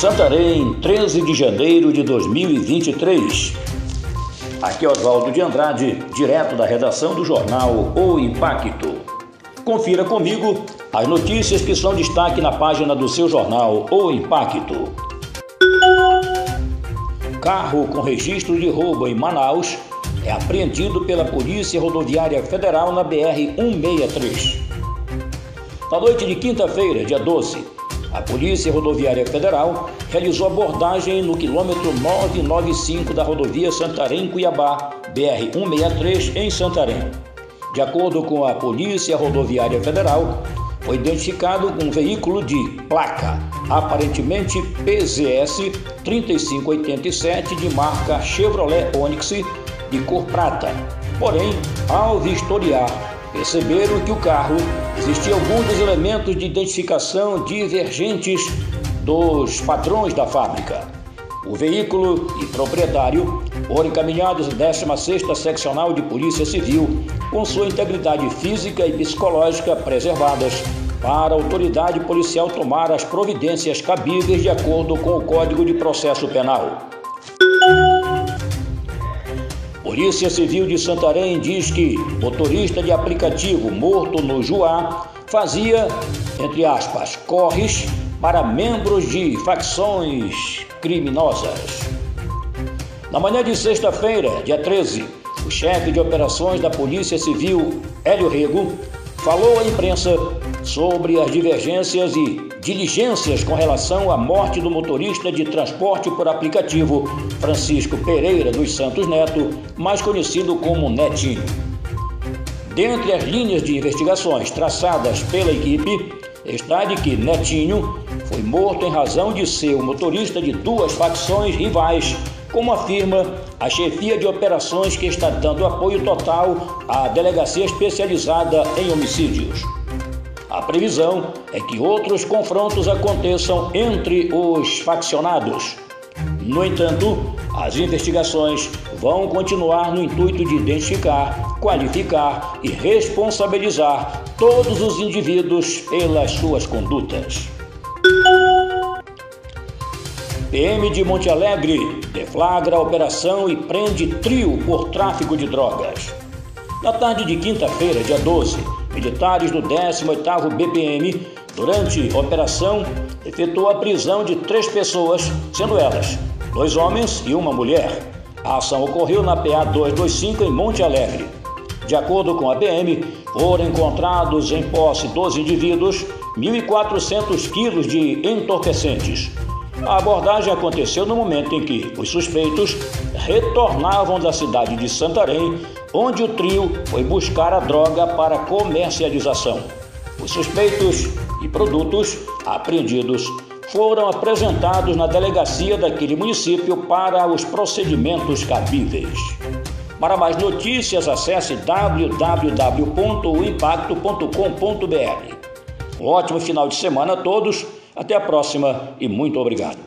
Santarém, 13 de janeiro de 2023. Aqui é Oswaldo de Andrade, direto da redação do jornal O Impacto. Confira comigo as notícias que são destaque na página do seu jornal O Impacto. Carro com registro de roubo em Manaus é apreendido pela Polícia Rodoviária Federal na BR-163. Na noite de quinta-feira, dia 12, a Polícia Rodoviária Federal realizou abordagem no quilômetro 995 da rodovia Santarém-Cuiabá, BR-163, em Santarém. De acordo com a Polícia Rodoviária Federal, foi identificado um veículo de placa, aparentemente PZS 3587 de marca Chevrolet Onix de cor prata. Porém, ao vistoriar, perceberam que o carro existia alguns dos elementos de identificação divergentes dos padrões da fábrica. O veículo e proprietário foram encaminhados à 16ª Seccional de Polícia Civil com sua integridade física e psicológica preservadas para a autoridade policial tomar as providências cabíveis de acordo com o Código de Processo Penal. Polícia Civil de Santarém diz que motorista de aplicativo morto no Juá fazia, entre aspas, corres para membros de facções criminosas. Na manhã de sexta-feira, dia 13, o chefe de operações da Polícia Civil, Hélio Rego, falou à imprensa sobre as divergências e diligências com relação à morte do motorista de transporte por aplicativo Francisco Pereira dos Santos Neto, mais conhecido como Netinho. Dentre as linhas de investigações traçadas pela equipe, está de que Netinho foi morto em razão de ser o motorista de duas facções rivais, como afirma a chefia de operações que está dando apoio total à delegacia especializada em homicídios. A previsão é que outros confrontos aconteçam entre os faccionados. No entanto, as investigações vão continuar no intuito de identificar, qualificar e responsabilizar todos os indivíduos pelas suas condutas. PM de Monte Alegre deflagra a operação e prende trio por tráfico de drogas. Na tarde de quinta-feira, dia 12, militares do 18º BPM, durante operação, efetuou a prisão de três pessoas, sendo elas dois homens e uma mulher. A ação ocorreu na PA 225 em Monte Alegre. De acordo com a PM, foram encontrados em posse dos indivíduos 1.400 quilos de entorpecentes. A abordagem aconteceu no momento em que os suspeitos retornavam da cidade de Santarém onde o trio foi buscar a droga para comercialização. Os suspeitos e produtos apreendidos foram apresentados na delegacia daquele município para os procedimentos cabíveis. Para mais notícias, acesse www.impacto.com.br. Um ótimo final de semana a todos, até a próxima e muito obrigado.